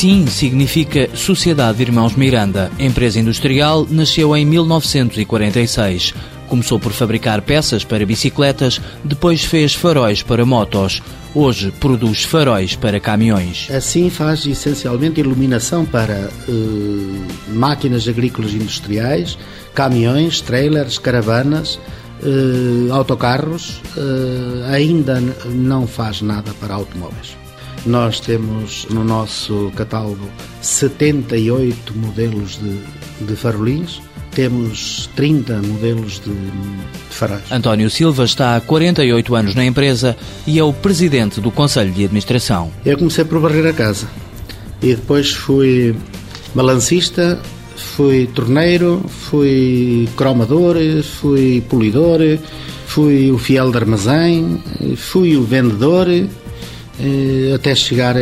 Sim significa Sociedade de Irmãos Miranda. Empresa industrial nasceu em 1946. Começou por fabricar peças para bicicletas, depois fez faróis para motos. Hoje produz faróis para caminhões. Assim faz essencialmente iluminação para uh, máquinas agrícolas industriais, caminhões, trailers, caravanas, uh, autocarros. Uh, ainda não faz nada para automóveis. Nós temos no nosso catálogo 78 modelos de, de farolinhos temos 30 modelos de, de faróis. António Silva está há 48 anos na empresa e é o presidente do Conselho de Administração. Eu comecei por varrer a casa e depois fui balancista, fui torneiro, fui cromador, fui polidor, fui o fiel de armazém, fui o vendedor, até chegar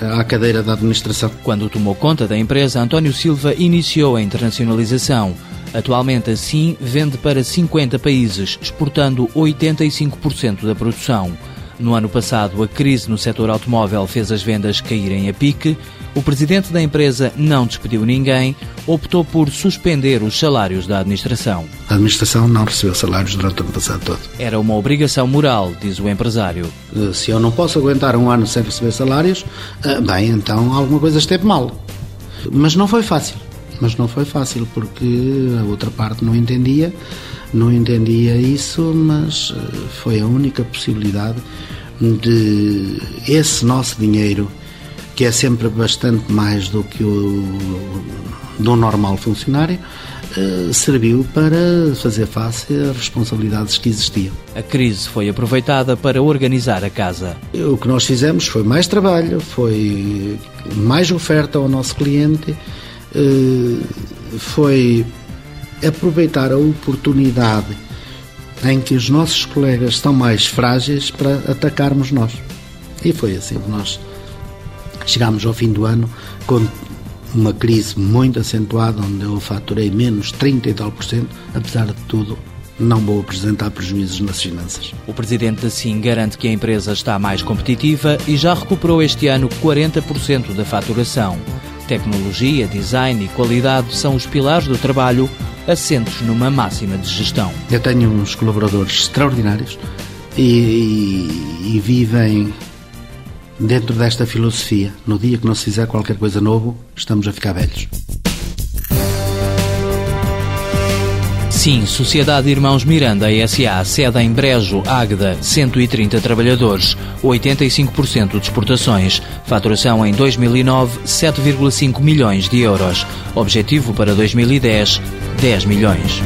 à cadeira da administração. Quando tomou conta da empresa, António Silva iniciou a internacionalização. Atualmente, assim, vende para 50 países, exportando 85% da produção. No ano passado, a crise no setor automóvel fez as vendas caírem a pique. O presidente da empresa não despediu ninguém, optou por suspender os salários da administração. A administração não recebeu salários durante o ano passado todo. Era uma obrigação moral, diz o empresário. Eh, se eu não posso aguentar um ano sem receber salários, eh, bem, então alguma coisa esteve mal. Mas não foi fácil. Mas não foi fácil porque a outra parte não entendia não entendia isso, mas eh, foi a única possibilidade de esse nosso dinheiro, que é sempre bastante mais do que o do normal funcionário, eh, serviu para fazer face às responsabilidades que existiam. A crise foi aproveitada para organizar a casa. O que nós fizemos foi mais trabalho, foi mais oferta ao nosso cliente, eh, foi aproveitar a oportunidade em que os nossos colegas estão mais frágeis para atacarmos nós. E foi assim que nós chegámos ao fim do ano com uma crise muito acentuada, onde eu faturei menos 30 e tal por cento, apesar de tudo, não vou apresentar prejuízos nas finanças. O presidente da SIM garante que a empresa está mais competitiva e já recuperou este ano 40% da faturação. Tecnologia, design e qualidade são os pilares do trabalho assentes numa máxima de gestão. Eu tenho uns colaboradores extraordinários e, e, e vivem dentro desta filosofia. No dia que não se fizer qualquer coisa novo, estamos a ficar velhos. Sim, Sociedade Irmãos Miranda S.A., sede em Brejo, Águeda, 130 trabalhadores, 85% de exportações, faturação em 2009, 7,5 milhões de euros. Objetivo para 2010, 10 milhões.